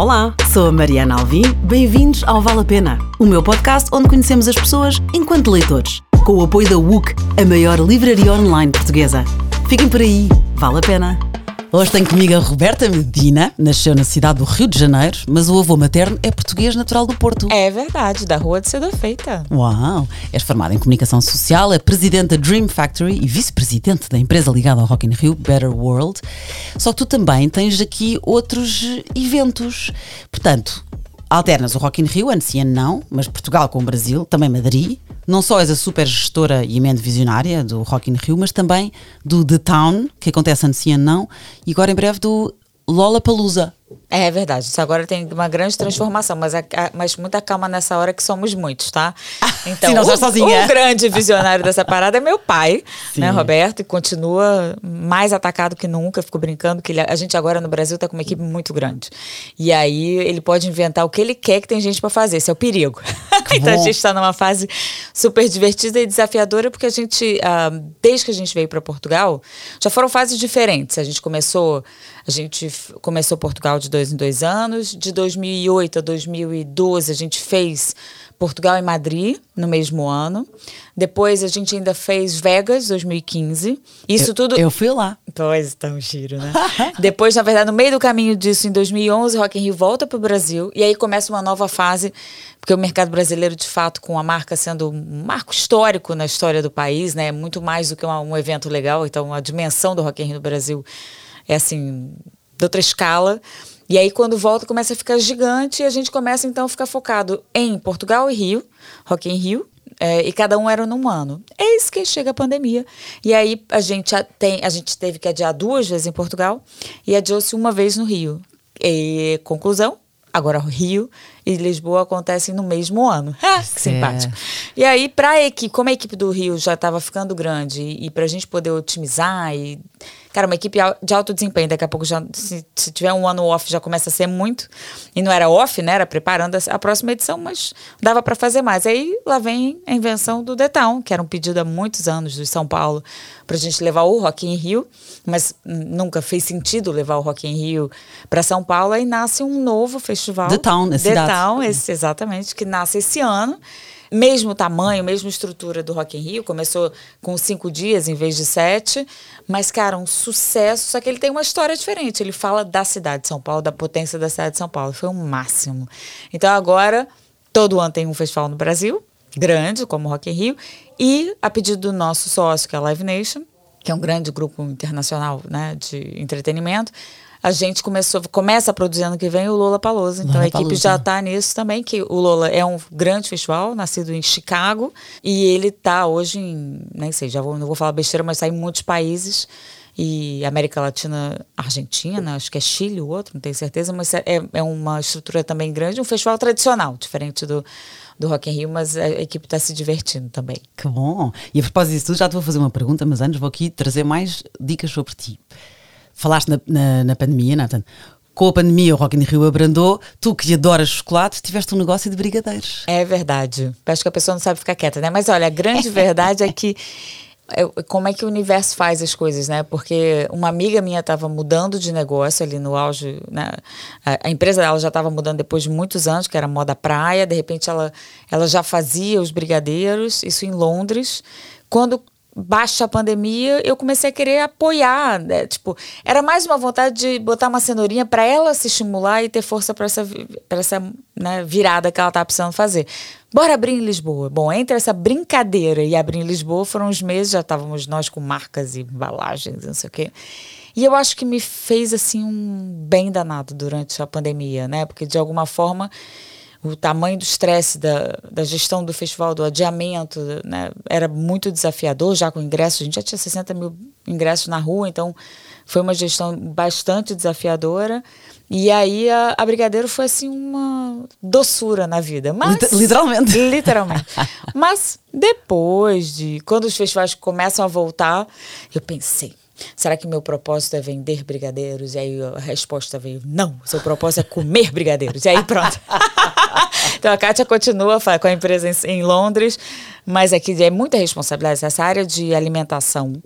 Olá, sou a Mariana Alvim. Bem-vindos ao Vale a Pena, o meu podcast onde conhecemos as pessoas enquanto leitores, com o apoio da WUC, a maior livraria online portuguesa. Fiquem por aí, vale a pena. Hoje tenho comigo a Roberta Medina, nasceu na cidade do Rio de Janeiro, mas o avô materno é português natural do Porto. É verdade, da Rua de Cedo Feita. Uau! És formada em comunicação social, é presidente da Dream Factory e vice-presidente da empresa ligada ao Rock in Rio, Better World. Só que tu também tens aqui outros eventos. Portanto, alternas o Rock in Rio, ano sim, ano não, mas Portugal com o Brasil, também Madrid. Não só és a super gestora e mente visionária do Rock in Rio, mas também do The Town, que acontece ano sim, ano não, e agora em breve do Lollapalooza. É verdade, isso agora tem uma grande transformação, mas, a, a, mas muita calma nessa hora que somos muitos, tá? Então, Sim, o, sozinha. o grande visionário dessa parada é meu pai, Sim. né, Roberto, e continua mais atacado que nunca. Fico brincando que ele, a gente agora no Brasil tá com uma equipe muito grande. E aí ele pode inventar o que ele quer que tem gente para fazer, esse é o perigo. então a gente está numa fase super divertida e desafiadora, porque a gente, uh, desde que a gente veio para Portugal, já foram fases diferentes. A gente começou, a gente começou Portugal de dois em dois anos. De 2008 a 2012, a gente fez Portugal e Madrid no mesmo ano. Depois a gente ainda fez Vegas 2015. Isso eu, tudo. Eu fui lá. Pois, tá giro, né? Depois, na verdade, no meio do caminho disso, em 2011, Rock in Rio volta para o Brasil e aí começa uma nova fase, porque o mercado brasileiro, de fato, com a marca sendo um marco histórico na história do país, né? Muito mais do que um, um evento legal. Então, a dimensão do Rock in Rio no Brasil é assim de outra escala. E aí, quando volta, começa a ficar gigante e a gente começa então a ficar focado em Portugal e Rio, Rock in Rio. É, e cada um era num ano. Eis que chega a pandemia. E aí a gente, tem, a gente teve que adiar duas vezes em Portugal e adiou-se uma vez no Rio. E, conclusão, agora Rio e Lisboa acontecem no mesmo ano. Ah, que simpático. E aí, para a equipe, como a equipe do Rio já estava ficando grande e, e para a gente poder otimizar e Cara, uma equipe de alto desempenho, daqui a pouco já, se, se, tiver um ano off, já começa a ser muito. E não era off, né? Era preparando a, a próxima edição, mas dava para fazer mais. Aí lá vem a invenção do The Town, que era um pedido há muitos anos de São Paulo para a gente levar o Rock in Rio, mas nunca fez sentido levar o Rock in Rio para São Paulo. Aí nasce um novo festival. The Town, esse The Town, esse, exatamente, que nasce esse ano mesmo tamanho, mesma estrutura do Rock in Rio, começou com cinco dias em vez de sete, mas, cara, um sucesso, só que ele tem uma história diferente, ele fala da cidade de São Paulo, da potência da cidade de São Paulo, foi o um máximo. Então agora, todo ano tem um festival no Brasil, grande, como o Rock in Rio, e a pedido do nosso sócio, que é a Live Nation, que é um grande grupo internacional né, de entretenimento, a gente começou, começa a produzir ano que vem o Lola Palosa. Então Lola a equipe Palusa. já está nisso também, que o Lola é um grande festival, nascido em Chicago, e ele está hoje em, nem sei, já vou, não vou falar besteira, mas está em muitos países e América Latina, Argentina, acho que é Chile o outro, não tenho certeza, mas é, é uma estrutura também grande, um festival tradicional, diferente do, do Rock in Rio, mas a equipe está se divertindo também. Que bom! E a propósito disso, já te vou fazer uma pergunta, mas antes vou aqui trazer mais dicas sobre ti falaste na, na, na pandemia, Nathan. Com a pandemia, o Rock in Rio abrandou. Tu que adoras chocolate, tiveste um negócio de brigadeiros. É verdade. Acho que a pessoa não sabe ficar quieta, né? Mas olha, a grande verdade é que como é que o universo faz as coisas, né? Porque uma amiga minha estava mudando de negócio ali no auge, né? A, a empresa dela já estava mudando depois de muitos anos, que era moda praia. De repente ela, ela já fazia os brigadeiros, isso em Londres. Quando baixa a pandemia, eu comecei a querer apoiar, né? tipo, era mais uma vontade de botar uma cenourinha para ela se estimular e ter força para essa, pra essa né, virada que ela estava precisando fazer. Bora abrir em Lisboa. Bom, entre essa brincadeira e abrir em Lisboa foram uns meses, já estávamos nós com marcas e embalagens, não sei o quê. E eu acho que me fez assim um bem danado durante a pandemia, né? Porque de alguma forma o tamanho do estresse da, da gestão do festival, do adiamento, né, era muito desafiador já com ingressos. A gente já tinha 60 mil ingressos na rua, então foi uma gestão bastante desafiadora. E aí a, a Brigadeiro foi assim uma doçura na vida. Mas, literalmente. Literalmente. Mas depois de. Quando os festivais começam a voltar, eu pensei, Será que meu propósito é vender brigadeiros? E aí a resposta veio: não, seu propósito é comer brigadeiros. E aí pronto. então a Kátia continua com a empresa em, Londres, mas aqui é muita responsabilidade. Essa área de alimentação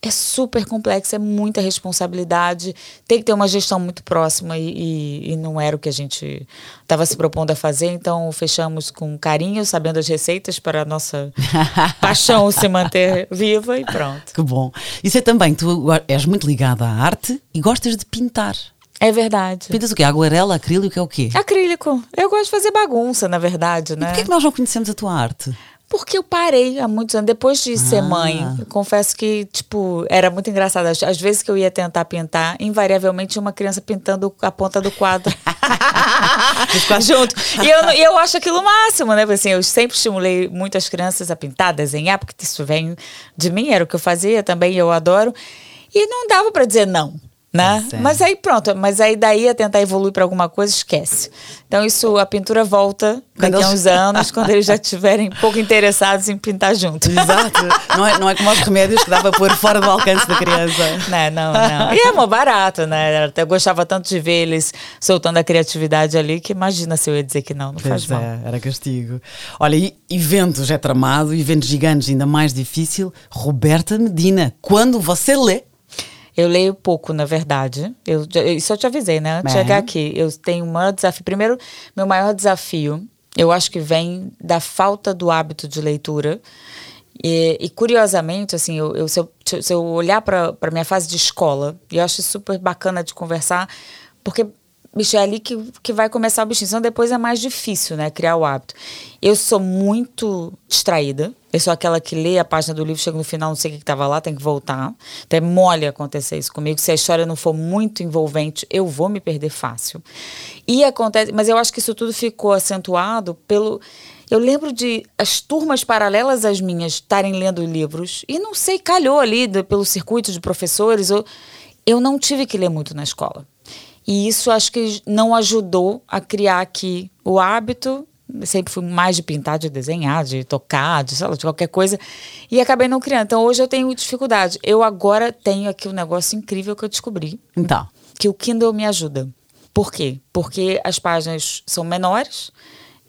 é super complexo, é muita responsabilidade, tem que ter uma gestão muito próxima e, e, e não era o que a gente estava se propondo a fazer, então fechamos com carinho, sabendo as receitas para a nossa paixão se manter viva e pronto. Que bom. E sei também, tu és muito ligada à arte e gostas de pintar. É verdade. Pintas o quê? Aguarela, acrílico é o quê? Acrílico. Eu gosto de fazer bagunça, na verdade, né? E por que, que nós não conhecemos a tua arte? Porque eu parei há muitos anos. Depois de ser ah. mãe, confesso que, tipo, era muito engraçado. Às, vezes que eu ia tentar pintar, invariavelmente tinha uma criança pintando a ponta do quadro. junto. E eu, eu acho aquilo o máximo, né? Assim, eu sempre estimulei muitas crianças a pintar, desenhar, porque isso vem de mim, era o que eu fazia também, eu adoro. E não dava para dizer não né? É. Mas aí pronto, mas aí daí a tentar evoluir para alguma coisa, esquece. Então isso, a pintura volta daqui a uns anos, quando eles já estiverem pouco interessados em pintar junto. Exato. Não é, não é como os remédios que dava por fora do alcance da criança. Não, não, não. E é mó barato, né? Eu gostava tanto de ver eles soltando a criatividade ali, que imagina se eu ia dizer que não, não pois faz mal. É, era castigo. Olha, e eventos é tramado, eventos gigantes ainda mais difícil. Roberta Medina, quando você lê eu leio pouco, na verdade. Eu, isso eu te avisei, né? Antes de chegar aqui, eu tenho um maior desafio. Primeiro, meu maior desafio, eu acho que vem da falta do hábito de leitura. E, e curiosamente, assim, eu, eu, se, eu, se eu olhar para minha fase de escola, e eu acho super bacana de conversar, porque bicho, é ali que, que vai começar a bichinho. Depois é mais difícil, né? Criar o hábito. Eu sou muito distraída. Eu sou aquela que lê a página do livro, chega no final, não sei o que estava lá, tem que voltar. Então é mole acontecer isso comigo. Se a história não for muito envolvente, eu vou me perder fácil. E acontece, mas eu acho que isso tudo ficou acentuado pelo. Eu lembro de as turmas paralelas às minhas estarem lendo livros, e não sei, calhou ali pelo circuito de professores. Eu, eu não tive que ler muito na escola. E isso acho que não ajudou a criar aqui o hábito. Eu sempre fui mais de pintar, de desenhar, de tocar, de, lá, de qualquer coisa. E acabei não criando. Então hoje eu tenho dificuldade. Eu agora tenho aqui um negócio incrível que eu descobri. Então. Que o Kindle me ajuda. Por quê? Porque as páginas são menores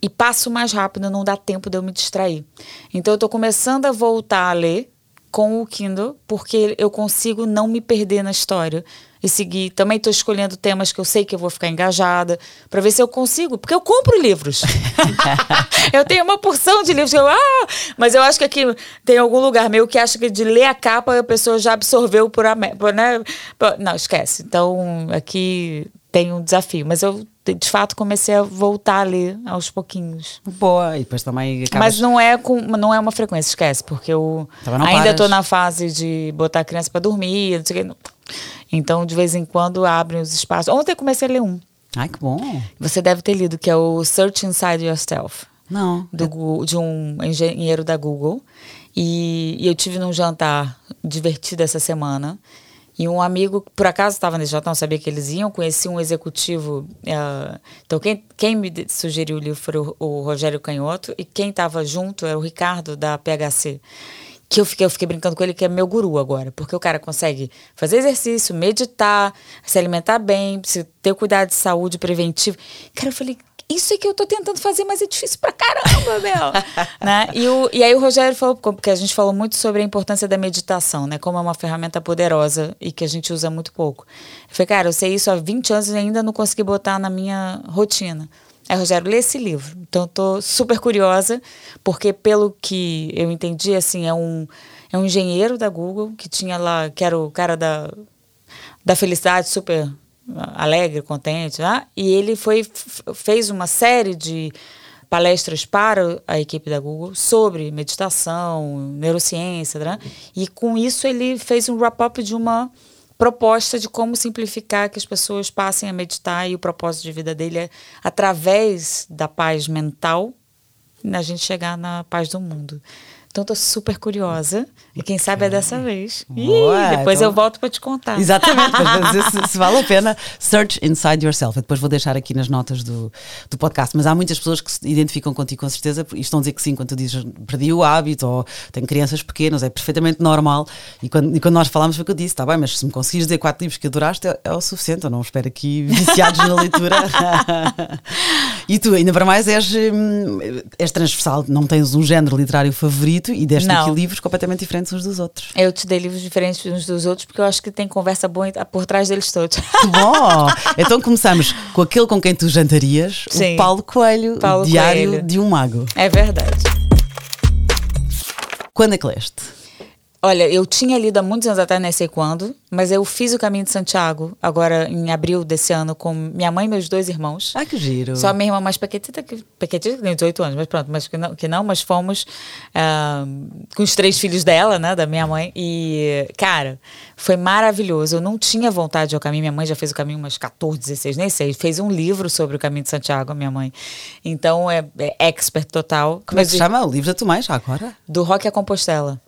e passo mais rápido, não dá tempo de eu me distrair. Então eu estou começando a voltar a ler com o Kindle, porque eu consigo não me perder na história e seguir. Também estou escolhendo temas que eu sei que eu vou ficar engajada, para ver se eu consigo, porque eu compro livros. eu tenho uma porção de livros que eu, ah, mas eu acho que aqui tem algum lugar meu que acha que de ler a capa a pessoa já absorveu por, por né? Não, esquece. Então, aqui tem um desafio, mas eu de fato comecei a voltar ali aos pouquinhos. Boa, e depois também acabas... Mas não é, com, não é uma frequência, esquece, porque eu ainda estou na fase de botar a criança para dormir, não sei o que. Então, de vez em quando, abrem os espaços. Ontem eu comecei a ler um. Ai, que bom. Você deve ter lido, que é o Search Inside Yourself. Não. Do, de um engenheiro da Google. E, e eu tive num jantar divertido essa semana. E um amigo, por acaso estava nesse jantar, não sabia que eles iam, conheci um executivo. Uh, então, quem, quem me sugeriu o livro foi o, o Rogério Canhoto, e quem estava junto era o Ricardo, da PHC que eu fiquei, eu fiquei brincando com ele que é meu guru agora, porque o cara consegue fazer exercício, meditar, se alimentar bem, ter cuidado de saúde preventivo. Cara, eu falei, isso é que eu tô tentando fazer, mas é difícil pra caramba, meu. né? e, o, e aí o Rogério falou, porque a gente falou muito sobre a importância da meditação, né? Como é uma ferramenta poderosa e que a gente usa muito pouco. Eu falei, cara, eu sei isso há 20 anos e ainda não consegui botar na minha rotina. Aí, Rogério, lê esse livro. Então, estou super curiosa, porque pelo que eu entendi, assim, é um, é um engenheiro da Google que tinha lá, que era o cara da, da felicidade, super alegre, contente, né? e ele foi, fez uma série de palestras para a equipe da Google sobre meditação, neurociência, né? e com isso ele fez um wrap-up de uma proposta de como simplificar que as pessoas passem a meditar e o propósito de vida dele é através da paz mental a gente chegar na paz do mundo. Então tô super curiosa. E quem sabe é dessa vez. Boa, Ih, depois então... eu volto para te contar. Exatamente, para dizer se, se, vale a pena. Search Inside Yourself. Eu depois vou deixar aqui nas notas do, do podcast. Mas há muitas pessoas que se identificam contigo com certeza e estão a dizer que sim, quando tu dizes perdi o hábito ou tenho crianças pequenas, é perfeitamente normal. E quando, e quando nós falámos foi o que eu disse: está bem, mas se me conseguires dizer quatro livros que adoraste, é, é o suficiente. Eu não espero aqui viciados na leitura. e tu, ainda para mais, és, hum, és transversal, não tens um género literário favorito e deste Não. aqui livros completamente diferentes uns dos outros. Eu te dei livros diferentes uns dos outros porque eu acho que tem conversa boa por trás deles todos. Que bom! então começamos com aquele com quem tu jantarias, Sim. o Paulo Coelho, Paulo o Diário Coelho. de um Mago. é verdade. Quando é que leste? Olha, eu tinha lido há muitos anos atrás, nem sei quando, mas eu fiz o Caminho de Santiago, agora em abril desse ano, com minha mãe e meus dois irmãos. Ah, que giro. Só minha irmã mais pequetita, que, pequetita que tem 18 anos, mas pronto, mas que não, que não mas fomos ah, com os três filhos dela, né, da minha mãe. E, cara, foi maravilhoso. Eu não tinha vontade de ir ao caminho, minha mãe já fez o caminho umas 14, 16, nem sei. Fez um livro sobre o caminho de Santiago, a minha mãe. Então é, é expert total. Como é que se chama o livro da mãe já agora? do Rock a Compostela.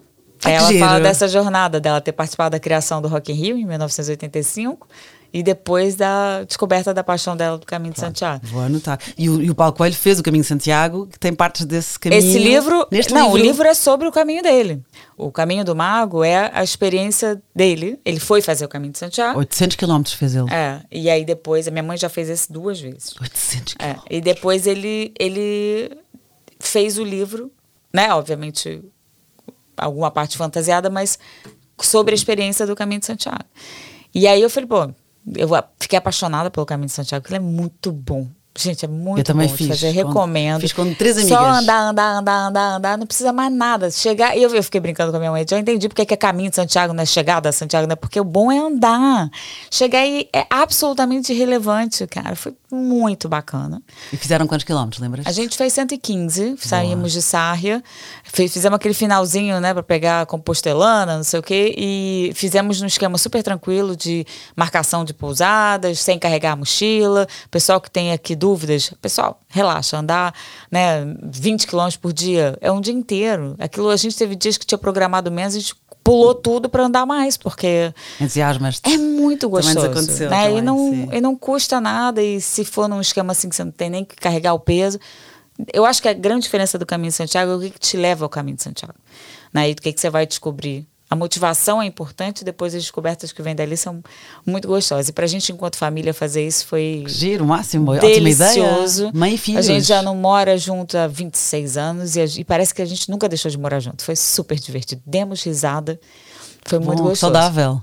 Ela giro. fala dessa jornada dela ter participado da criação do Rock in Rio em 1985 e depois da descoberta da paixão dela do Caminho de Santiago. Vou anotar. E o, e o Paulo Coelho fez o Caminho de Santiago, que tem partes desse caminho. Esse livro, Neste não, livro. o livro é sobre o caminho dele. O Caminho do Mago é a experiência dele. Ele foi fazer o Caminho de Santiago. 800 quilómetros fez ele. É, e aí depois, a minha mãe já fez esse duas vezes. 800 É, quilómetros. e depois ele, ele fez o livro, né? Obviamente, alguma parte fantasiada, mas sobre a experiência do Caminho de Santiago. E aí eu falei, pô, eu fiquei apaixonada pelo Caminho de Santiago, porque ele é muito bom. Gente, é muito Eu também bom fiz, fazer, com- recomendo. fiz com três Só amigas. andar, andar, andar, andar, andar, não precisa mais nada. Chegar, e eu, eu fiquei brincando com a minha mãe, já entendi porque que é caminho de Santiago, não é chegada a Santiago, né? Porque o bom é andar. Chegar aí é absolutamente irrelevante, cara. Foi muito bacana. E fizeram quantos quilómetros, lembras? A gente fez 115, saímos de Sárria, fe- fizemos aquele finalzinho, né, para pegar Compostelana, não sei o quê, e fizemos num esquema super tranquilo de marcação de pousadas, sem carregar a mochila. Pessoal que tem aqui dúvidas, pessoal, relaxa, andar, né, 20 quilômetros por dia é um dia inteiro. Aquilo a gente teve dias que tinha programado menos, a gente pulou tudo para andar mais, porque Entusiasmas é muito gostoso. aconteceu né? também, e, não, sim. e não custa nada. E se for num esquema assim que você não tem nem que carregar o peso. Eu acho que a grande diferença do caminho de Santiago é o que, que te leva ao caminho de Santiago. Né? E do que, que você vai descobrir. A motivação é importante, depois as descobertas que vêm dali são muito gostosas. E pra gente, enquanto família, fazer isso foi Giro, máximo. Ótima delicioso. ideia. Mãe e filhos. A gente já não mora junto há 26 anos e, a- e parece que a gente nunca deixou de morar junto. Foi super divertido. Demos risada. Foi muito Bom, gostoso. saudável.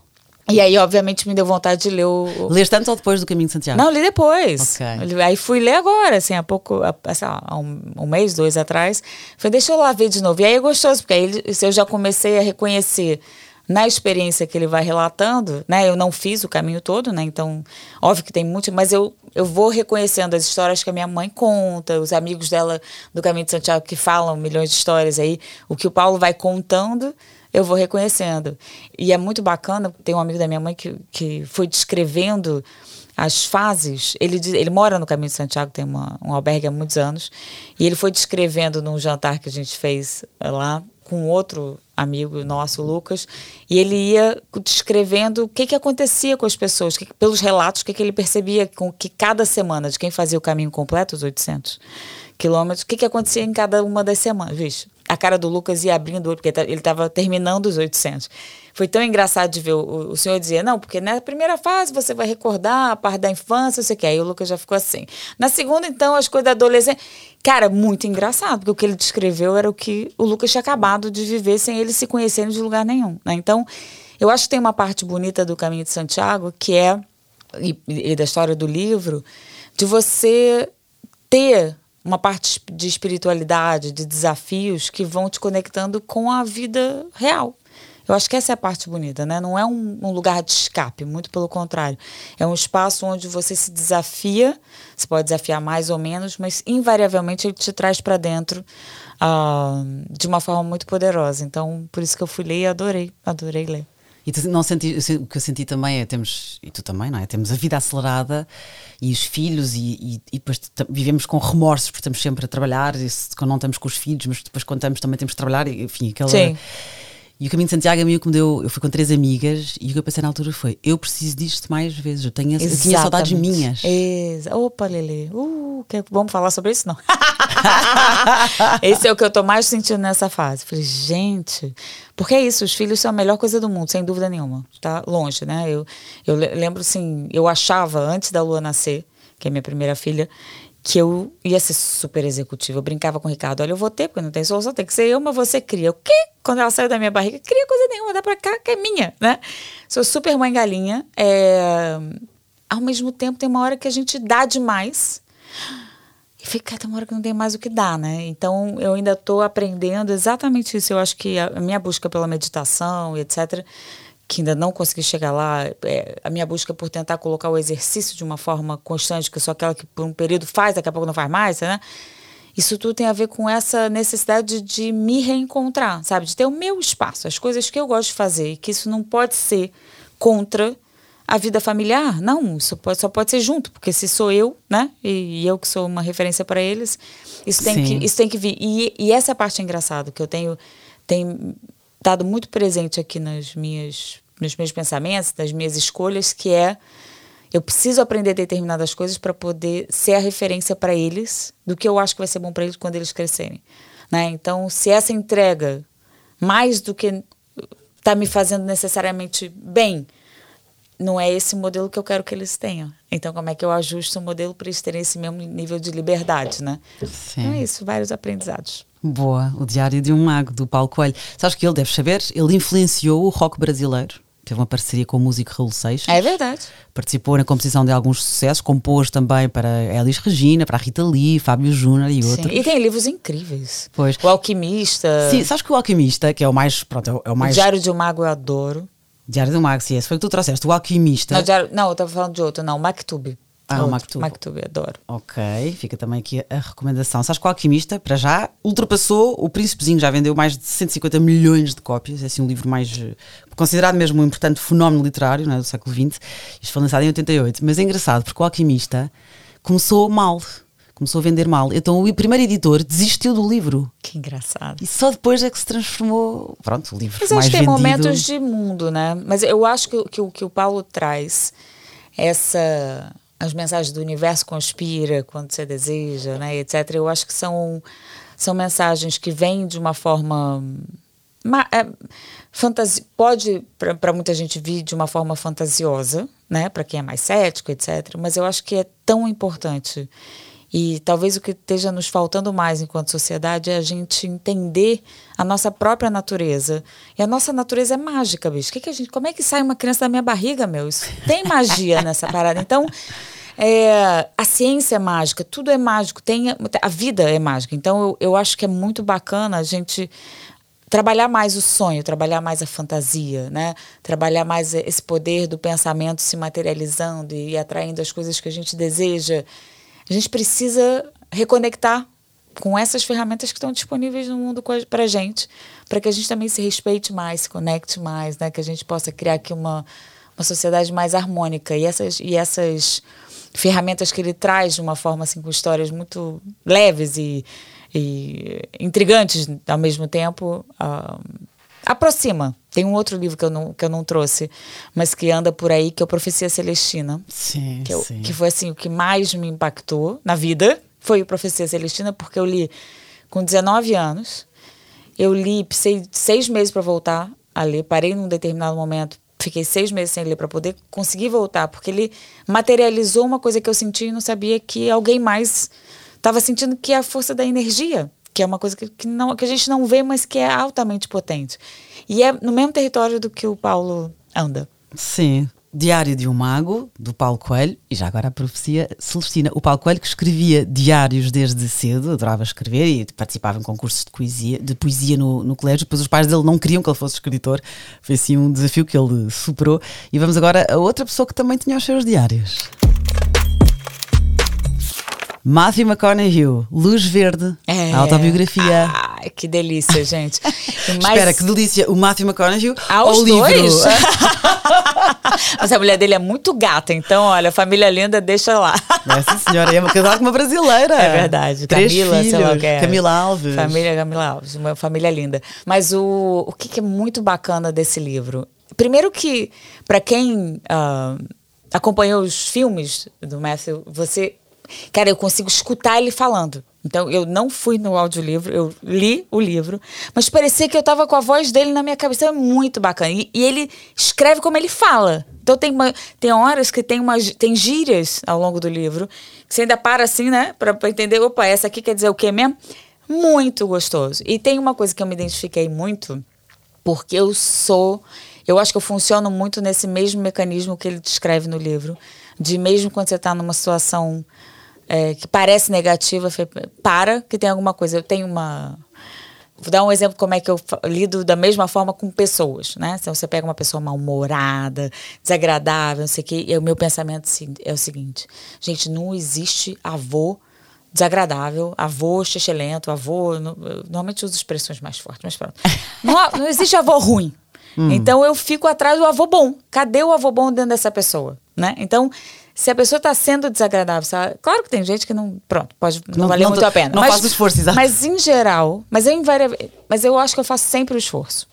E aí, obviamente, me deu vontade de ler o. Leste antes ou depois do Caminho de Santiago? Não, li depois. Ok. Aí fui ler agora, assim, há pouco, há, lá, há um, um mês, dois atrás. Falei, deixa eu lá ver de novo. E aí é gostoso, porque aí eu já comecei a reconhecer na experiência que ele vai relatando, né? Eu não fiz o caminho todo, né? Então, óbvio que tem muito, mas eu, eu vou reconhecendo as histórias que a minha mãe conta, os amigos dela do Caminho de Santiago que falam milhões de histórias aí, o que o Paulo vai contando, eu vou reconhecendo. E é muito bacana, tem um amigo da minha mãe que, que foi descrevendo as fases. Ele, ele mora no Caminho de Santiago, tem uma, um albergue há muitos anos, e ele foi descrevendo num jantar que a gente fez eh, lá com outro amigo nosso, Lucas, e ele ia descrevendo o que, que acontecia com as pessoas, que- pelos relatos, o que, que ele percebia com que cada semana, de quem fazia o caminho completo, os 800 quilômetros, o que, que acontecia em cada uma das semanas. Vixe, a cara do Lucas ia abrindo o olho, porque ele estava terminando os 800. Foi tão engraçado de ver o, o senhor dizer, não, porque na primeira fase você vai recordar a parte da infância, você quer. Aí o Lucas já ficou assim. Na segunda, então, as coisas da adolescência. Cara, muito engraçado, porque o que ele descreveu era o que o Lucas tinha acabado de viver sem ele se conhecerem de lugar nenhum. Né? Então, eu acho que tem uma parte bonita do Caminho de Santiago, que é, e, e da história do livro, de você ter uma parte de espiritualidade, de desafios que vão te conectando com a vida real. Eu acho que essa é a parte bonita, né? Não é um, um lugar de escape, muito pelo contrário. É um espaço onde você se desafia, você pode desafiar mais ou menos, mas invariavelmente ele te traz para dentro ah, de uma forma muito poderosa. Então, por isso que eu fui ler e adorei, adorei ler. E tu não senti, o que eu senti também é temos, e tu também, não é? Temos a vida acelerada e os filhos, e, e, e depois vivemos com remorsos porque estamos sempre a trabalhar, e se- quando não estamos com os filhos, mas depois quando estamos também temos que trabalhar, e, enfim, aquela. Sim. E o caminho de Santiago a mim o que me deu, eu fui com três amigas e o que eu pensei na altura foi: eu preciso disto mais vezes, eu, tenho, eu tinha saudades Exatamente. minhas. Exa Opa, Lele. Uh, quer- vamos falar sobre isso? Não. Esse é o que eu tô mais sentindo nessa fase. Falei, gente, porque é isso, os filhos são a melhor coisa do mundo, sem dúvida nenhuma. Tá longe, né? Eu, eu le- lembro assim, eu achava, antes da Lua nascer, que é minha primeira filha, que eu ia ser super executiva. Eu brincava com o Ricardo, olha, eu vou ter, porque não tem solução, tem que ser eu, mas você cria. O quê? Quando ela saiu da minha barriga, cria coisa nenhuma, dá pra cá, que é minha, né? Sou super mãe galinha. É... Ao mesmo tempo, tem uma hora que a gente dá demais. E fica, tem uma hora que não tem mais o que dar, né? Então, eu ainda estou aprendendo exatamente isso. Eu acho que a minha busca pela meditação e etc., que ainda não consegui chegar lá, é, a minha busca por tentar colocar o exercício de uma forma constante, que eu sou aquela que por um período faz, daqui a pouco não faz mais, né? Isso tudo tem a ver com essa necessidade de me reencontrar, sabe? De ter o meu espaço, as coisas que eu gosto de fazer, que isso não pode ser contra a vida familiar. Não, isso pode, só pode ser junto, porque se sou eu, né? E, e eu que sou uma referência para eles, isso tem, que, isso tem que vir. E, e essa é a parte engraçada, que eu tenho, tenho dado muito presente aqui nas minhas, nos meus pensamentos, nas minhas escolhas, que é eu preciso aprender determinadas coisas para poder ser a referência para eles do que eu acho que vai ser bom para eles quando eles crescerem. Né? Então, se essa entrega, mais do que está me fazendo necessariamente bem, não é esse modelo que eu quero que eles tenham. Então, como é que eu ajusto o modelo para eles terem esse mesmo nível de liberdade, né? Sim. Então é isso, vários aprendizados. Boa, o Diário de um Mago, do Paulo Coelho. Sabes que ele deve saber, ele influenciou o rock brasileiro. Teve uma parceria com o músico Raul Seixas. É verdade. Participou na composição de alguns sucessos, compôs também para Elis Regina, para Rita Lee, Fábio Júnior e outros. Sim. E tem livros incríveis. Pois. O Alquimista. Sim, sabes que o Alquimista, que é o mais. Pronto, é o mais. O Diário de um Mago eu adoro. Diário do sim, esse foi o que tu trouxeste. O Alquimista. Não, diário, não eu estava falando de outro, não, Maktub. Ah, o Maktub. Maktub, adoro. Ok, fica também aqui a recomendação. Sabes que o Alquimista, para já, ultrapassou o Príncipezinho, já vendeu mais de 150 milhões de cópias. É assim um livro mais. considerado mesmo um importante fenómeno literário não é, do século XX. Isto foi lançado em 88. Mas é engraçado, porque o Alquimista começou mal. Começou a vender mal. Então o primeiro editor desistiu do livro. Que engraçado. E só depois é que se transformou. Pronto, o livro Mas mais acho que tem momentos de mundo, né? Mas eu acho que, que, o- que o Paulo traz essa. As mensagens do universo conspira quando você deseja, né? Etc. Eu acho que são, são mensagens que vêm de uma forma. ma- é, fantasi pode para muita gente vir de uma forma fantasiosa, né? Para quem é mais cético, etc. Mas eu acho que é tão importante e talvez o que esteja nos faltando mais enquanto sociedade é a gente entender a nossa própria natureza. E a nossa natureza é mágica, bicho. Que que a gente, como é que sai uma criança da minha barriga, meu? Isso tem magia nessa parada. Então, é, a ciência é mágica, tudo é mágico, tem, a vida é mágica. Então, eu, eu acho que é muito bacana a gente trabalhar mais o sonho, trabalhar mais a fantasia, né? Trabalhar mais esse poder do pensamento se materializando e atraindo as coisas que a gente deseja. A gente precisa reconectar com essas ferramentas que estão disponíveis no mundo para a gente, para que a gente também se respeite mais, se conecte mais, né? Que a gente possa criar aqui uma, uma sociedade mais harmônica. E essas, e essas ferramentas que ele traz de uma forma assim, com histórias muito leves e, e intrigantes ao mesmo tempo, ah, aproxima. Tem um outro livro que eu, não, que eu não trouxe, mas que anda por aí, que é o Profecia Celestina. Sim, Que, eu- sim. que foi assim o que mais me impactou na vida foi o Profecia Celestina, porque eu li com 19 anos. Eu li, precisei seis meses para voltar a ler. Parei num determinado momento, fiquei seis meses sem ler para poder conseguir voltar, porque ele materializou uma coisa que eu senti e não sabia que alguém mais estava sentindo, que é a força da energia, que é uma coisa que, que, não, que a gente não vê, mas que é altamente potente. E é no mesmo território do que o Paulo anda. Sim. Diário de um Mago, do Paulo Coelho, e já agora a profecia Celestina. O Paulo Coelho que escrevia diários desde cedo, adorava escrever e participava em concursos de poesia, de poesia no, no colégio. Depois os pais dele não queriam que ele fosse escritor. Foi assim um desafio que ele superou. E vamos agora a outra pessoa que também tinha os seus diários. Matthew McConaughey, Luz Verde, É. a autobiografia. Ai, que delícia, gente. Mais- Espera, que delícia. O Matthew McConaughey Ah, ou o livro? Mas a mulher dele é muito gata, então, olha, família linda, deixa lá. Essa senhora é casada com uma brasileira. É verdade. Três Camila, filhos. sei lá o que é. Camila Alves. Família Camila Alves, uma família linda. Mas o, o que, que é muito bacana desse livro? Primeiro que, para quem ah, acompanhou os filmes do Matthew, você... Cara, eu consigo escutar ele falando. Então eu não fui no audiolivro, eu li o livro, mas parecia que eu estava com a voz dele na minha cabeça. É muito bacana. E, e, ele escreve como ele fala. Então tem, uma, tem horas que tem, tem gírias ao longo do livro, que você ainda para assim, né? Pra entender, opa, essa aqui quer dizer o quê mesmo? Muito gostoso. E tem uma coisa que eu me identifiquei muito, porque eu sou. Eu acho que eu funciono muito nesse mesmo mecanismo que ele descreve no livro, de mesmo quando você está numa situação é, que parece negativa, para que tem alguma coisa. Eu tenho uma. Vou dar um exemplo como é que eu lido da mesma forma com pessoas, né? Se você pega uma pessoa mal-humorada, desagradável, não sei o quê, e o meu pensamento é o seguinte: gente, não existe avô desagradável, avô xixelento, avô. Normalmente uso expressões mais fortes, mas pronto. Não, não existe avô ruim. Hum. Então eu fico atrás do avô bom. Cadê o avô bom dentro dessa pessoa? Né? Então, se a pessoa está sendo desagradável, sabe? claro que tem gente que não, pronto, pode não, não valer não, muito a pena. Não mas, faz o esforço, exato. Mas em geral, mas eu mas eu acho que eu faço sempre o esforço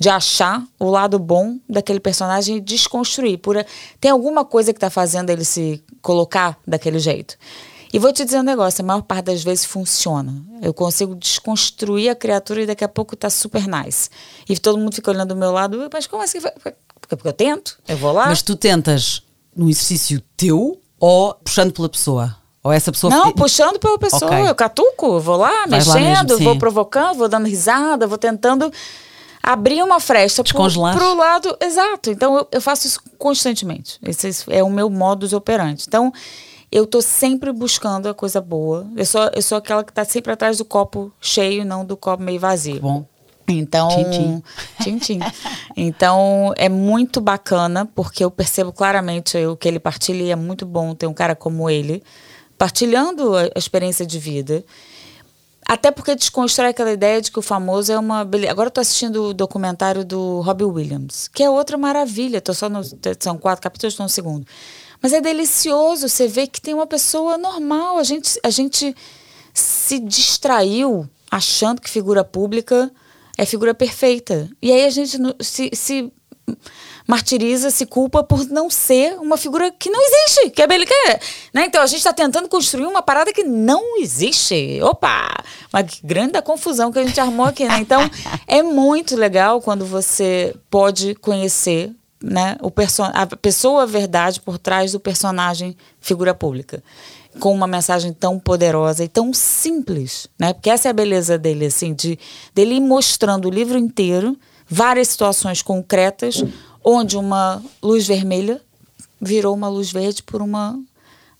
de achar o lado bom daquele personagem e desconstruir. Por, tem alguma coisa que está fazendo ele se colocar daquele jeito. E vou te dizer um negócio, a maior parte das vezes funciona. Eu consigo desconstruir a criatura e daqui a pouco tá super nice. E todo mundo fica olhando do meu lado, mas como assim? Porque eu tento, eu vou lá. Mas tu tentas num exercício teu ou puxando pela pessoa? Ou essa pessoa Não, puxando pela pessoa. Okay. Eu catuco, vou lá, Vais mexendo, lá mesmo, vou provocando, vou dando risada, vou tentando abrir uma fresta Descongelar. pro, pro lado. Exato. Então eu, eu faço isso constantemente. Esse é o meu modus operandi. Então eu tô sempre buscando a coisa boa. Eu sou, eu sou aquela que tá sempre atrás do copo cheio, não do copo meio vazio. Bom. Então, tchim, tchim. Então, é muito bacana, porque eu percebo claramente o que ele partilha e é muito bom ter um cara como ele partilhando a experiência de vida. Até porque desconstrói aquela ideia de que o famoso é uma beleza. Agora eu tô assistindo o documentário do Robbie Williams, que é outra maravilha. Tô só no, são quatro capítulos, estou no segundo. Mas é delicioso você ver que tem uma pessoa normal. A gente, a gente se distraiu achando que figura pública é figura perfeita. E aí a gente se, se martiriza, se culpa por não ser uma figura que não existe, que é bem né? Então a gente está tentando construir uma parada que não existe. Opa! Uma grande confusão que a gente armou aqui, né? Então é muito legal quando você pode conhecer né, o a pessoa verdade por trás do personagem figura pública com uma mensagem tão poderosa e tão simples, né? Porque essa é a beleza dele, assim, de dele ir mostrando o livro inteiro, várias situações concretas, onde uma luz vermelha virou uma luz verde por uma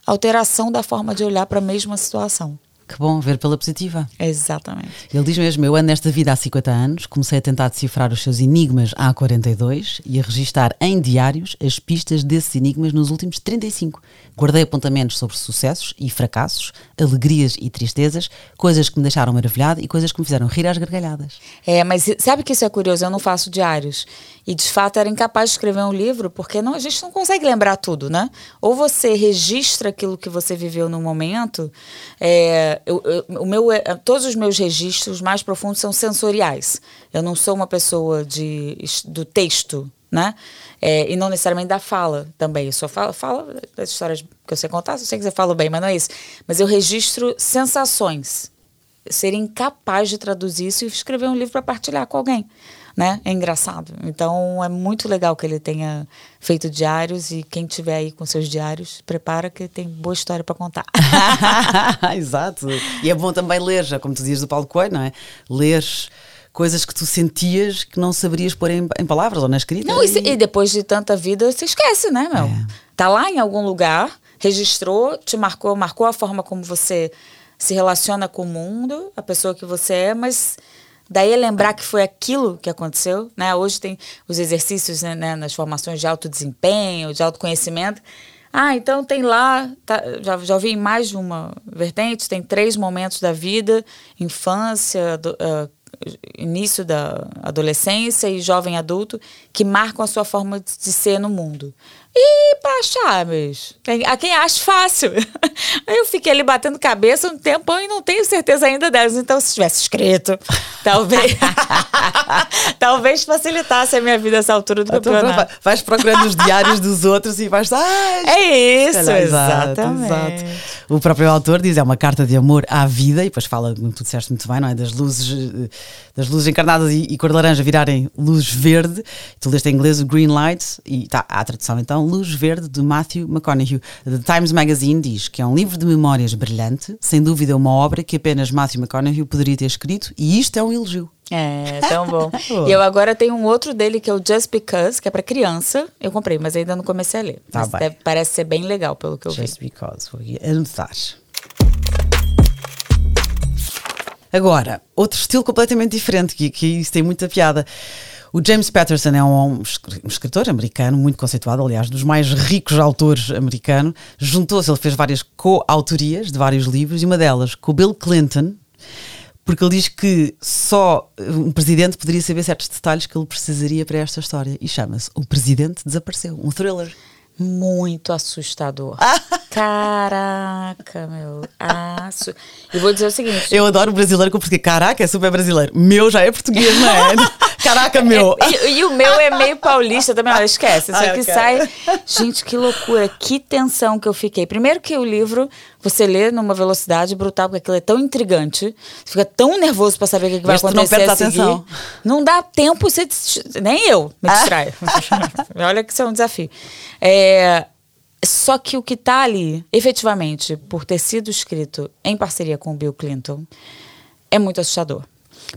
alteração da forma de olhar para a mesma situação. Que bom ver pela positiva. Exatamente. Ele diz mesmo: Eu ando nesta vida há 50 anos, comecei a tentar decifrar os seus enigmas há 42 e a registar em diários as pistas desses enigmas nos últimos 35. Guardei apontamentos sobre sucessos e fracassos, alegrias e tristezas, coisas que me deixaram maravilhado e coisas que me fizeram rir às gargalhadas. É, mas sabe que isso é curioso? Eu não faço diários. E de fato era incapaz de escrever um livro, porque não, a gente não consegue lembrar tudo, né? Ou você registra aquilo que você viveu no momento. É, eu, eu, o meu, é, todos os meus registros mais profundos são sensoriais. Eu não sou uma pessoa de, do texto, né? É, e não necessariamente da fala também. Eu só falo, falo das histórias que eu sei contar, se você quiser falo bem, mas não é isso. Mas eu registro sensações. Ser incapaz de traduzir isso e escrever um livro para partilhar com alguém né? É engraçado. Então é muito legal que ele tenha feito diários e quem tiver aí com seus diários, prepara que tem boa história para contar. Exato. E é bom também ler, já como tu dizias do Paulo Coelho, não é? Ler coisas que tu sentias que não saberias pôr em, em palavras ou na escrita. Não, e... e... depois de tanta vida, você esquece, né, meu? É. Tá lá em algum lugar, registrou, te marcou, marcou a forma como você se relaciona com o mundo, a pessoa que você é, mas Daí lembrar que foi aquilo que aconteceu, né? Hoje tem os exercícios né, né nas formações de alto desempenho, de autoconhecimento. Ah, então tem lá, tá, já, já ouvi em mais de uma vertente, tem três momentos da vida, infância, do, uh, início da adolescência e jovem adulto, que marcam a sua forma de ser no mundo. E pra achar? Tem- A quem acha fácil. Eu fiquei ali batendo cabeça um tempão e não tenho certeza ainda delas. Então, se tivesse escrito, talvez. talvez facilitasse a minha vida nessa altura do Então, pronto, campeonato. vai- vais procurando os diários dos outros e vais. Ah, É isso, exatamente. exato. O próprio autor diz é uma carta de amor à vida e depois fala, como tu disseste muito bem, não é? Das luzes, eh, das luzes encarnadas e, e cor de laranja virarem luz verde. Tu leste em inglês o Green Light e tá, há a tradução então, Luz Verde de Matthew McConaughey. The Times Magazine diz que é um livro de memórias brilhante, sem dúvida uma obra que apenas Matthew McConaughey poderia ter escrito e isto é um elogio. É, tão bom. e eu agora tenho um outro dele que é o Just Because, que é pra criança. Eu comprei, mas ainda não comecei a ler. Tá deve- parece ser bem legal, pelo que eu vi. Just because. Vou anotar. Agora, outro estilo completamente diferente, que, que isso tem muita piada. O James Patterson é um, um escritor americano, muito conceituado, aliás, dos mais ricos autores americanos. Juntou-se, ele fez várias coautorias de vários livros, e uma delas com o Bill Clinton, porque ele diz que só um presidente poderia saber certos detalhes que ele precisaria para esta história. E chama-se O Presidente Desapareceu, um thriller. Muito assustador. Caraca, meu. Assu... E vou dizer o seguinte. Eu adoro brasileiro porque caraca, é super brasileiro. Meu já é português, não é? Caraca, meu. E, e o meu é meio paulista também, olha, esquece. Isso aqui sai. Gente, que loucura, que tensão que eu fiquei. Primeiro que o livro você lê numa velocidade brutal, porque aquilo é tão intrigante, você fica tão nervoso pra saber o que, que vai não acontecer perdes a seguir. atenção. Não dá tempo, você nem eu me distraio. olha que isso é um desafio. É, só que o que tá ali, efetivamente, por ter sido escrito em parceria com o Bill Clinton, é muito assustador.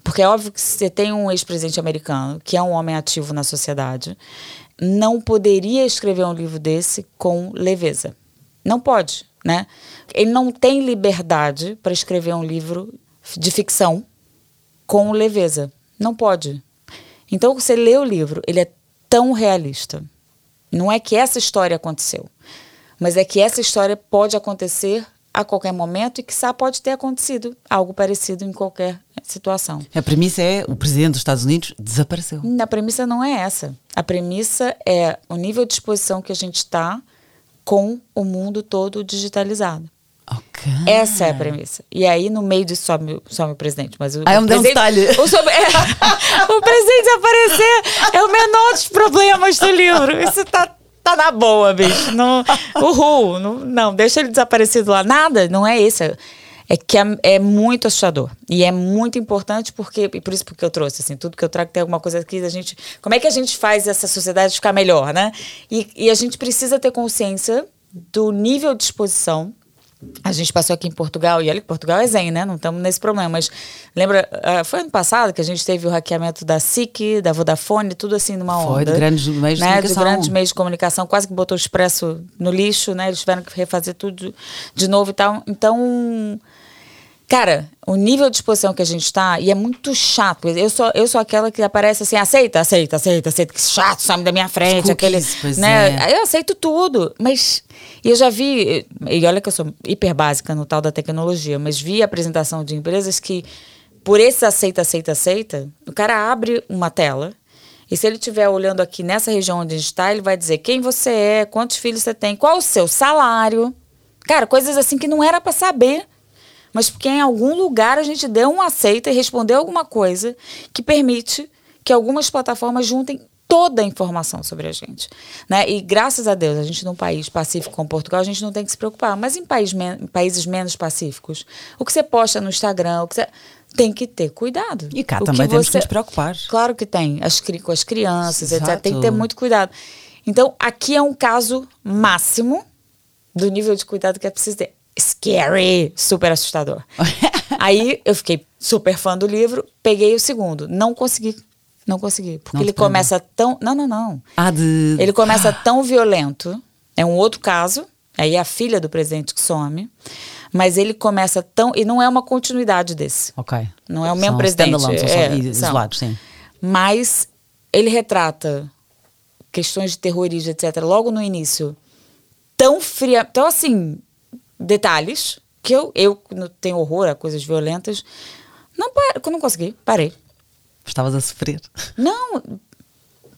Porque é óbvio que você tem um ex-presidente americano, que é um homem ativo na sociedade, não poderia escrever um livro desse com leveza. Não pode, né? Ele não tem liberdade para escrever um livro de ficção com leveza. Não pode. Então, você lê o livro, ele é tão realista. Não é que essa história aconteceu, mas é que essa história pode acontecer a qualquer momento e que pode ter acontecido algo parecido em qualquer situação. A premissa é o presidente dos Estados Unidos desapareceu. A premissa não é essa. A premissa é o nível de exposição que a gente está com o mundo todo digitalizado. Ok. Essa é a premissa. E aí, no meio disso, some, o- some o presidente. Mas o, Ah, dá um detalhe. O, sobre- é, o presidente desaparecer é o menor dos problemas do livro. Isso tá, tá na boa, bicho. Não, uhul. Não, não, deixa ele desaparecido lá. Nada, não é esse. É que é, é muito assustador. E é muito importante porque, e por isso porque eu trouxe, assim, tudo que eu trago tem alguma coisa aqui da gente. Como é que a gente faz essa sociedade ficar melhor, né? E, e a gente precisa ter consciência do nível de exposição a gente passou aqui em Portugal, e olha que Portugal é zen, né? Não estamos nesse problema. Mas lembra, ah, foi ano passado que a gente teve o hackeamento da SIC, da Vodafone, tudo assim numa Foi, onda. de grandes meios de né? comunicação. grandes meios de comunicação, quase que botou o expresso no lixo, né? Eles tiveram que refazer tudo de novo e tal. Então, Cara, o nível de exposição que a gente tá, e é muito chato. Eu sou, eu sou aquela que aparece assim, aceita, aceita, aceita, aceita, que chato, some da minha frente, Os aquele. cookies, pois né? é. Eu aceito tudo, mas. E eu já vi, e olha que eu sou hiper básica no tal da tecnologia, mas vi a apresentação de empresas que, por esse aceita, aceita, aceita, o cara abre uma tela. E se ele estiver olhando aqui nessa região onde a gente está, ele vai dizer quem você é, quantos filhos você tem, qual o seu salário. Cara, coisas assim que não era para saber mas porque em algum lugar a gente deu um aceita e respondeu alguma coisa que permite que algumas plataformas juntem toda a informação sobre a gente. Né? E graças a Deus, a gente num país pacífico como Portugal, a gente não tem que se preocupar. Mas em, país men- em países menos pacíficos, o que você posta no Instagram, o que você... tem que ter cuidado. E cá O também temos que você- nos preocupar. Claro que tem, as, com as crianças, etc. Exato. Tem que ter muito cuidado. Então, aqui é um caso máximo do nível de cuidado que é preciso ter. Scary, super assustador. Aí eu fiquei super fã do livro, peguei o segundo, não consegui, não consegui, porque Não ele prendeu. começa tão, não, não, não. Ah, de. Ele começa tão violento, é um outro caso, aí é a filha do presidente que some, mas ele começa tão e não é uma continuidade desse. Ok. Não é o mesmo São presidente. são é, isolados, sim. Mas ele retrata questões de terrorismo, etc., logo no início, tão fria. Então, assim, detalhes que eu, eu tenho horror a coisas violentas, não, não consegui, parei. Estavas a sofrer. Não,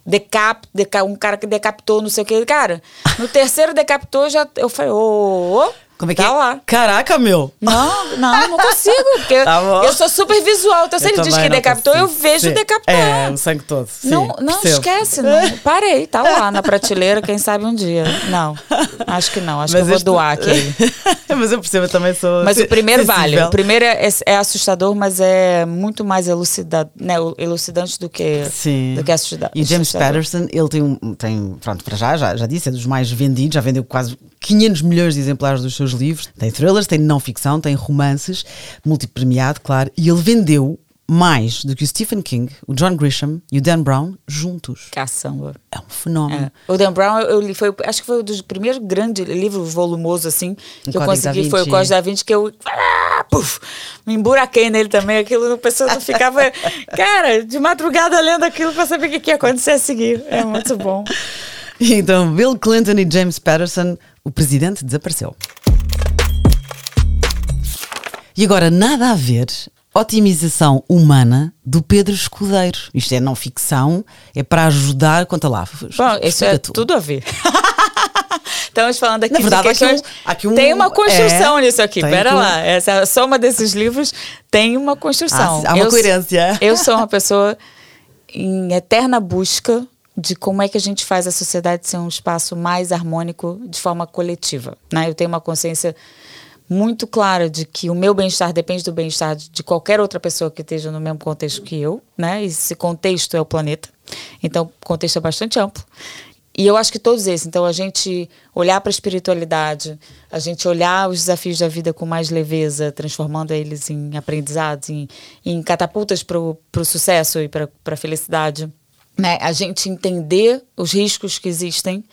decap, deca, um cara que decapitou, não sei o que. Cara, no terceiro decapitou, já, eu falei, ô, ô, Como é que tá é? lá. Caraca, meu! Não, não, não consigo. Porque Tá eu sou super visual. Então, se Eu ele diz que decapitou, eu consigo. vejo Sim. decapitar. É, o sangue todo. Sim, não, não percebo. esquece, não. Parei, tá lá na prateleira, quem sabe um dia. Não, acho que não. Acho que eu vou doar aquele. mas eu percebo, eu também sou. Mas se- o primeiro vale. O primeiro é, é assustador, mas é muito mais elucidado, né, elucidante do que, Sim. do que assusta- E o James assustador. Patterson, ele tem um. Tem, pronto, para já, já, já disse, é dos mais vendidos, já vendeu quase 500 milhões de exemplares dos seus livros. Tem thrillers, tem não ficção, tem romances, multipremiado, claro. E ele vendeu mais do que o Stephen King, o John Grisham e o Dan Brown juntos. Caçamba. É um fenómeno. É. O Dan Brown, eu li, foi, acho que foi um dos primeiros grandes livros volumosos, assim, que eu Código consegui. Foi o. Código da Vinci, que eu ah, puf, me emburaquei nele também. Aquilo, a pessoa não ficava, cara, de madrugada lendo aquilo pra saber o que, que ia acontecer a seguir. É muito bom. Então, Bill Clinton e James Patterson, o presidente desapareceu. E agora, nada a ver. Otimização humana do Pedro Escudeiro. Isto é não ficção, é para ajudar. Conta lá. Bom, isso é tu. tudo a ver. Estamos falando aqui Na verdade, de há aqui questões. um- aqui um- tem uma construção é, nisso aqui. Pera lá. Essa a soma desses livros tem uma construção. Ah, há uma Eu- coerência. Eu sou uma pessoa em eterna busca de como é que a gente faz a sociedade ser um espaço mais harmônico de forma coletiva. Né? Eu tenho uma consciência muito clara de que o meu bem-estar depende do bem-estar de qualquer outra pessoa que esteja no mesmo contexto que eu, né? Esse contexto é o planeta. Então, o contexto é bastante amplo. E eu acho que todos esses. Então, a gente olhar para a espiritualidade, a gente olhar os desafios da vida com mais leveza, transformando eles em aprendizados, em, em catapultas para o sucesso e para a felicidade. Né? A gente entender os riscos que existem,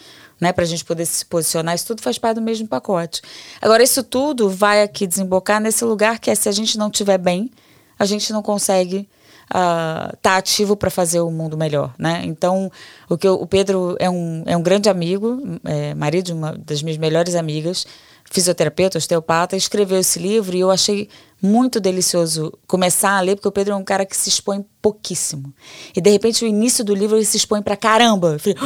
né? para a gente poder se posicionar, isso tudo faz parte do mesmo pacote. Agora, isso tudo vai aqui desembocar nesse lugar que é se a gente não estiver bem, a gente não consegue estar tá ativo para fazer o mundo melhor, né? Então, o que eu- o Pedro é um, é um grande amigo, é, marido de uma das minhas melhores amigas, fisioterapeuta, osteopata, escreveu esse livro e eu achei muito delicioso começar a ler, porque o Pedro é um cara que se expõe pouquíssimo. E de repente, o início do livro, ele se expõe pra caramba. Eu falei,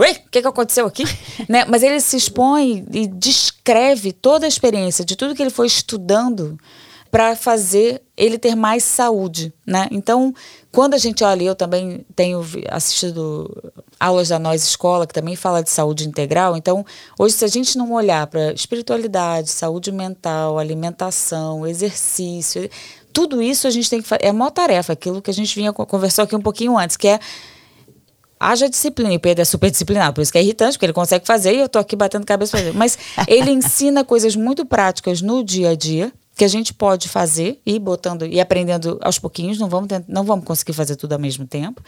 ué, o que, que aconteceu aqui? né? Mas ele se expõe e descreve toda a experiência de tudo que ele foi estudando para fazer ele ter mais saúde, né? Então, quando a gente olha, eu também tenho assistido aulas da Nós Escola, que também fala de saúde integral. Então, hoje, se a gente não olhar para espiritualidade, saúde mental, alimentação, exercício, tudo isso a gente tem que fazer. É uma tarefa, aquilo que a gente vinha co- conversou aqui um pouquinho antes, que é haja disciplina. E o Pedro é super disciplinado, por isso que é irritante, porque ele consegue fazer e eu tô aqui batendo cabeça. Mas ele ensina coisas muito práticas no dia a dia que a gente pode fazer e botando e aprendendo aos pouquinhos, não vamos não vamos conseguir fazer tudo ao mesmo tempo,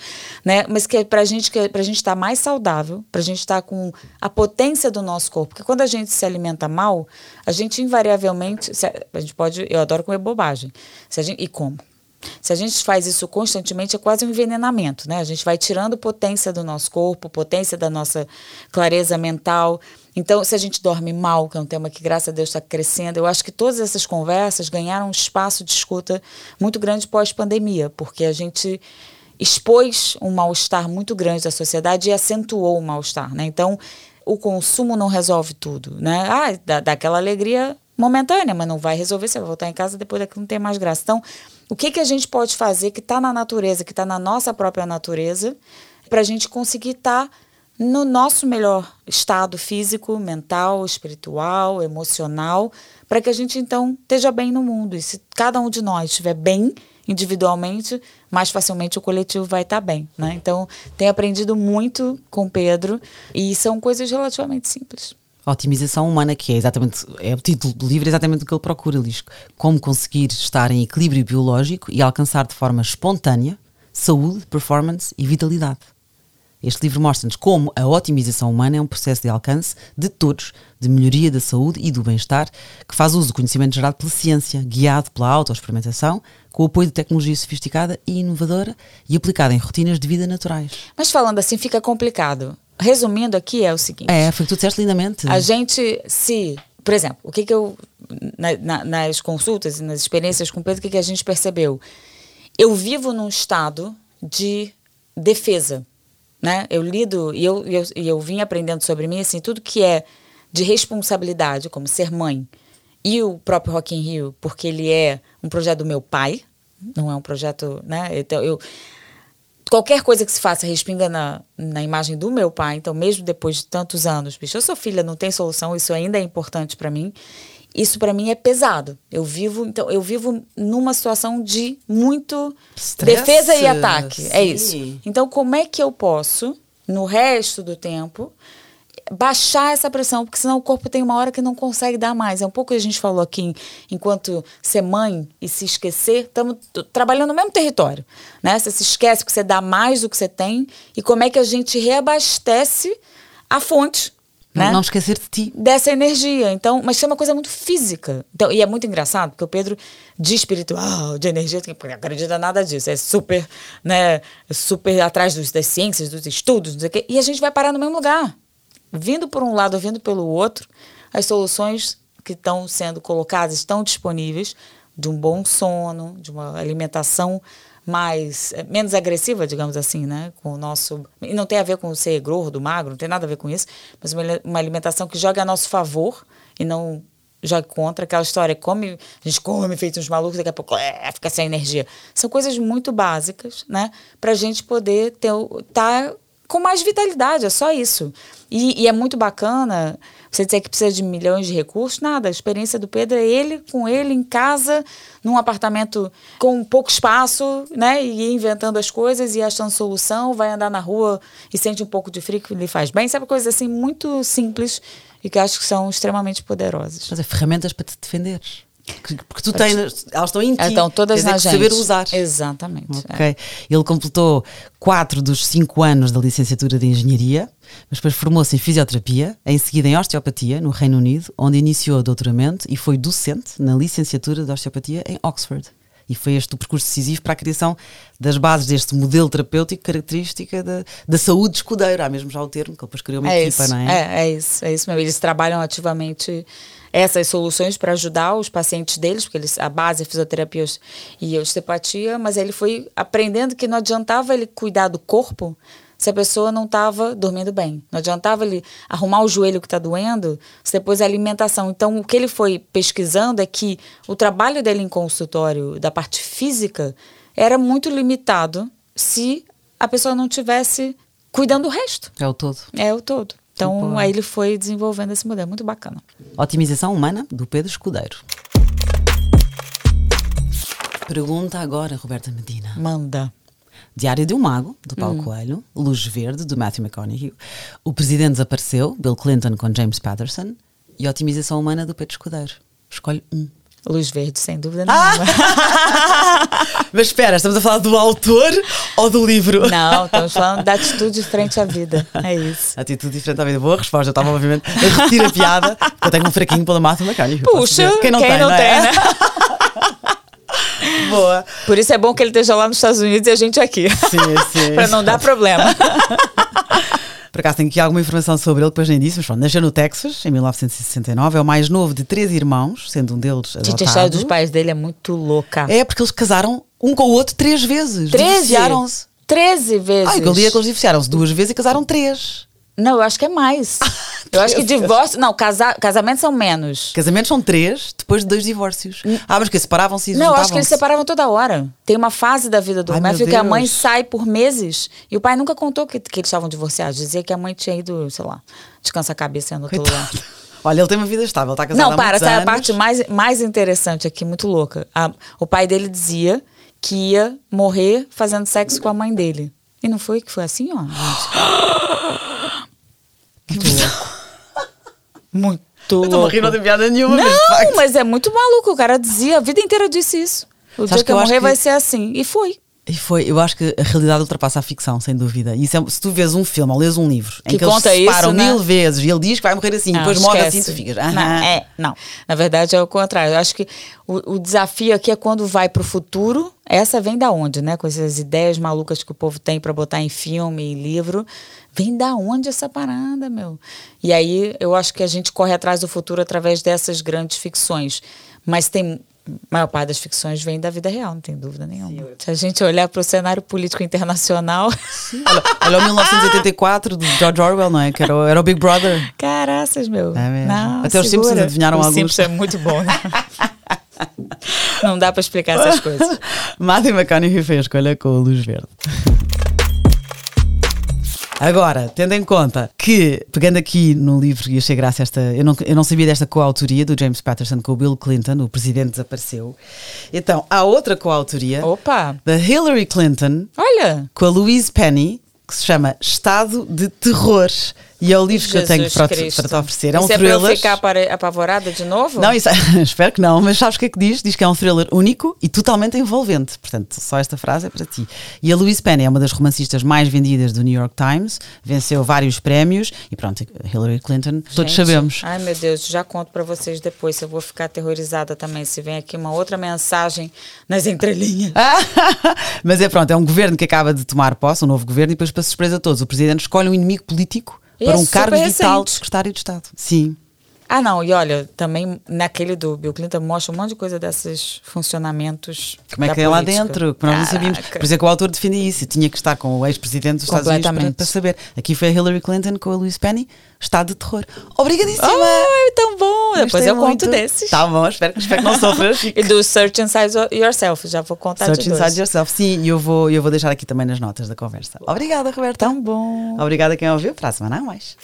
né? Mas que é pra gente que pra gente estar mais saudável, pra gente estar com a potência do nosso corpo, porque quando a gente se alimenta mal, a gente invariavelmente, a, a gente pode, eu adoro comer bobagem. A gente, e como? Se a gente faz isso constantemente, é quase um envenenamento, né? A gente vai tirando potência do nosso corpo, potência da nossa clareza mental. Então, se a gente dorme mal, que é um tema que, graças a Deus, está crescendo, eu acho que todas essas conversas ganharam um espaço de escuta muito grande pós-pandemia, porque a gente expôs um mal-estar muito grande da sociedade e acentuou o mal-estar, né? Então, o consumo não resolve tudo, né? Ah, dá, dá aquela alegria momentânea, mas não vai resolver, você vai voltar em casa depois daquilo não tem mais graça. Então, o que, que a gente pode fazer que está na natureza, que está na nossa própria natureza, para a gente conseguir estar no nosso melhor estado físico, mental, espiritual, emocional, para que a gente então esteja bem no mundo. E se cada um de nós estiver bem individualmente, mais facilmente o coletivo vai estar bem, né? Então, tenho aprendido muito com Pedro e são coisas relativamente simples. A otimização humana, que é exatamente é o título do livro, é exatamente o que ele procura. Diz como conseguir estar em equilíbrio biológico e alcançar de forma espontânea saúde, performance e vitalidade. Este livro mostra-nos como a otimização humana é um processo de alcance de todos, de melhoria da saúde e do bem-estar, que faz uso do conhecimento gerado pela ciência, guiado pela autoexperimentação, com o apoio de tecnologia sofisticada e inovadora e aplicada em rotinas de vida naturais. Mas falando assim fica complicado. Resumindo aqui é o seguinte. É, foi o que tu disseste lindamente. A gente se, por exemplo, o que que eu na- na- nas consultas e nas experiências com o Pedro, o que que a gente percebeu? Eu vivo num estado de defesa, né? Eu lido e eu, eu, eu vim aprendendo sobre mim, assim, tudo que é de responsabilidade, como ser mãe, e o próprio Rock in Rio, porque ele é um projeto do meu pai, não é um projeto, né? Então, eu qualquer coisa que se faça respinga na, na imagem do meu pai, então mesmo depois de tantos anos, bicho, eu sou filha, não tem solução, isso ainda é importante para mim. Isso para mim é pesado. Eu vivo, então eu vivo numa situação de muito Estresse, defesa e ataque. É sim. isso. Então como é que eu posso no resto do tempo baixar essa pressão, porque senão o corpo tem uma hora que não consegue dar mais. É um pouco que a gente falou aqui, em- enquanto ser mãe e se esquecer, estamos trabalhando no mesmo território, né? Você se esquece que você dá mais do que você tem e como é que a gente reabastece a fonte, né? não esquecer de ti. dessa energia. Então, mas isso é uma coisa muito física. Então, e é muito engraçado, porque o Pedro de espiritual, de energia, porque não acredita nada disso. É super, né, super atrás dos, das ciências, dos estudos, não sei o quê. E a gente vai parar no mesmo lugar. Vindo por um lado vindo pelo outro, as soluções que estão sendo colocadas estão disponíveis de um bom sono, de uma alimentação mais eh, menos agressiva, digamos assim, né, com o nosso e não tem a ver com ser gordo, magro, não tem nada a ver com isso, mas uma, uma alimentação que joga a nosso favor e não joga contra aquela história come a gente come feito uns malucos daqui a pouco é, fica sem energia. São coisas muito básicas né? Para a gente poder ter tá com mais vitalidade é só isso e, e é muito bacana você dizer que precisa de milhões de recursos, nada. A experiência do Pedro é ele com ele em casa, num apartamento com pouco espaço, né? E inventando as coisas e achando solução, vai andar na rua e sente um pouco de frio que lhe faz bem. Sabe coisas assim muito simples e que acho que são extremamente poderosas. Fazer ferramentas para te defenderes. Porque, tu tens, elas estão em ti. Então, todas Tens é na gente. saber usar. Exatamente. é. Ok. Ele completou quatro dos cinco anos da licenciatura de Engenharia, mas depois formou-se em Fisioterapia, em seguida em Osteopatia, no Reino Unido, onde iniciou o doutoramento e foi docente na licenciatura de Osteopatia em Oxford. E foi este o percurso decisivo para a criação das bases deste modelo terapêutico característica da, da saúde escudeira. Há mesmo já o termo, que ele depois criou uma É equipa, isso, não é? é, é isso, é isso mesmo. Eles trabalham ativamente essas soluções para ajudar os pacientes deles, porque eles, a base é fisioterapia e osteopatia, mas ele foi aprendendo que não adiantava ele cuidar do corpo se a pessoa não estava dormindo bem. Não adiantava ele arrumar o joelho que está doendo, se depois a alimentação. Então, o que ele foi pesquisando é que o trabalho dele em consultório, da parte física, era muito limitado se a pessoa não tivesse cuidando do resto. É o todo. É o todo. Então, aí ele foi desenvolvendo esse modelo. Muito bacana. Otimização humana do Pedro Escudeiro. Pergunta agora, Roberta Medina. Manda. Diário de um Mago, do Hum. Paulo Coelho. Luz Verde, do Matthew McConaughey. O Presidente Desapareceu, Bill Clinton com James Patterson. E Otimização Humana do Pedro Escudeiro. Escolhe um. Luz verde, sem dúvida Ah! nenhuma. Mas espera, estamos a falar do autor ou do livro? Não, estamos falando da atitude frente à vida. É isso. Atitude diferente à vida. Boa resposta. Eu estava, obviamente, a repetir a piada. porque Eu tenho um fraquinho McConaughey. eu posso Puxa, quem não tem, não é? tem, né? Boa. Por isso é bom que ele esteja lá nos Estados Unidos e a gente aqui. Sim, sim. pra não dar problema. Por acaso tenho aqui alguma informação sobre ele, depois nem disse, mas pronto, nasceu no Texas em 1969, é o mais novo de três irmãos, sendo um deles Gente, a história dos adotado. pais dele é muito louca. É porque eles casaram um com o outro três vezes. Treze? Divorciaram-se. Treze vezes. Ah, eu li é que eles divorciaram-se duas vezes e casaram três. Não, eu acho que é mais. eu acho que divórcio. Não, casa, casamentos são menos. Casamentos são três, depois de dois divórcios. Ah, mas que separavam-se e Não, eu acho que eles separavam toda hora. Tem uma fase da vida do Ai, Matthew que a mãe sai por meses e o pai nunca contou que, que eles estavam divorciados. Dizia que a mãe tinha ido, sei lá, descansa a cabeça em outro lugar. Olha, ele tem uma vida estável, está casado Não, para, essa é a parte mais, mais interessante aqui, muito louca. A- o pai dele dizia que ia morrer fazendo sexo com a mãe dele. E não foi que foi assim, ó. Muito louco. Muito louco. estou a rir, não tem piada nenhuma, mas de Não, facto. mas é muito maluco. O cara dizia, a vida inteira disse isso. O Sabes dia que que eu morrer que- vai ser assim. E foi. E foi, eu acho que a realidade ultrapassa a ficção, sem dúvida. E isso é- se tu vês um filme ou lês um livro em Que que, eles conta se separam isso, né? mil vezes e ele diz que vai morrer assim, Não, depois morre assim, tu ficas. Não, é, não. Na verdade é o contrário. Eu acho que o, o desafio aqui é quando vai pro futuro. Essa vem da onde, né? Com essas ideias malucas que o povo tem para botar em filme e livro. Vem da onde essa parada, meu? E aí eu acho que a gente corre atrás do futuro através dessas grandes ficções. Mas tem maior parte das ficções vem da vida real, não tem dúvida nenhuma. Se a gente olhar para o cenário político internacional. olha, olha o 1984 do George Orwell, não é? Que era o, era o Big Brother. Caraças, meu. É mesmo. Não, Até os segura. Simpsons adivinharam o alguns. Simpsons é muito bom, né? não dá para explicar essas coisas. Matthew McConaughey fez a escolha com a luz verde. Agora, tendo em conta que, pegando aqui no livro, e achei graça esta. Eu não, eu não sabia desta coautoria do James Patterson com o Bill Clinton, o presidente desapareceu. Então, há outra coautoria Opa! da Hillary Clinton Olha! com a Louise Penny, que se chama Estado de Terror. E é o livro que eu tenho Jesus para, te- para te oferecer. É um Isso é para eu thriller. ficar apavorada de novo? Não, isso, é- espero que não, mas sabes o que é que diz? Diz que é um thriller único e totalmente envolvente. Portanto, só esta frase é para ti. E a Louise Penny é uma das romancistas mais vendidas do New York Times, venceu vários prémios e pronto, Hillary Clinton, todos Gente, sabemos. Ai, meu Deus, já conto para vocês depois eu vou ficar aterrorizada também. Se vem aqui uma outra mensagem nas entrelinhas. mas é pronto, é um governo que acaba de tomar posse, um novo governo, e depois, para surpresa de todos, o presidente escolhe um inimigo político para um cargo vital recente. de secretário de Estado. Sim. Ah, não, e olha, também naquele do Bill Clinton mostra um monte de coisa desses funcionamentos. Como é que é lá dentro? Que nós não sabíamos. Por isso é que o autor defende isso. Tinha que estar com o ex-presidente dos Estados Unidos para, para saber. Aqui foi a Hillary Clinton com a Louise Penny. Estado de terror. Obrigadíssima! Ai, tão bom! Depois eu conto muito. desses. Tá bom, espero, espero que não sofras. E do Search Inside Yourself, já vou contar Search. Inside Yourself. Sim, e eu vou, eu vou deixar aqui também nas notas da conversa. Obrigada, Roberta. Tão bom. Obrigada a quem ouviu. Para a semana a mais.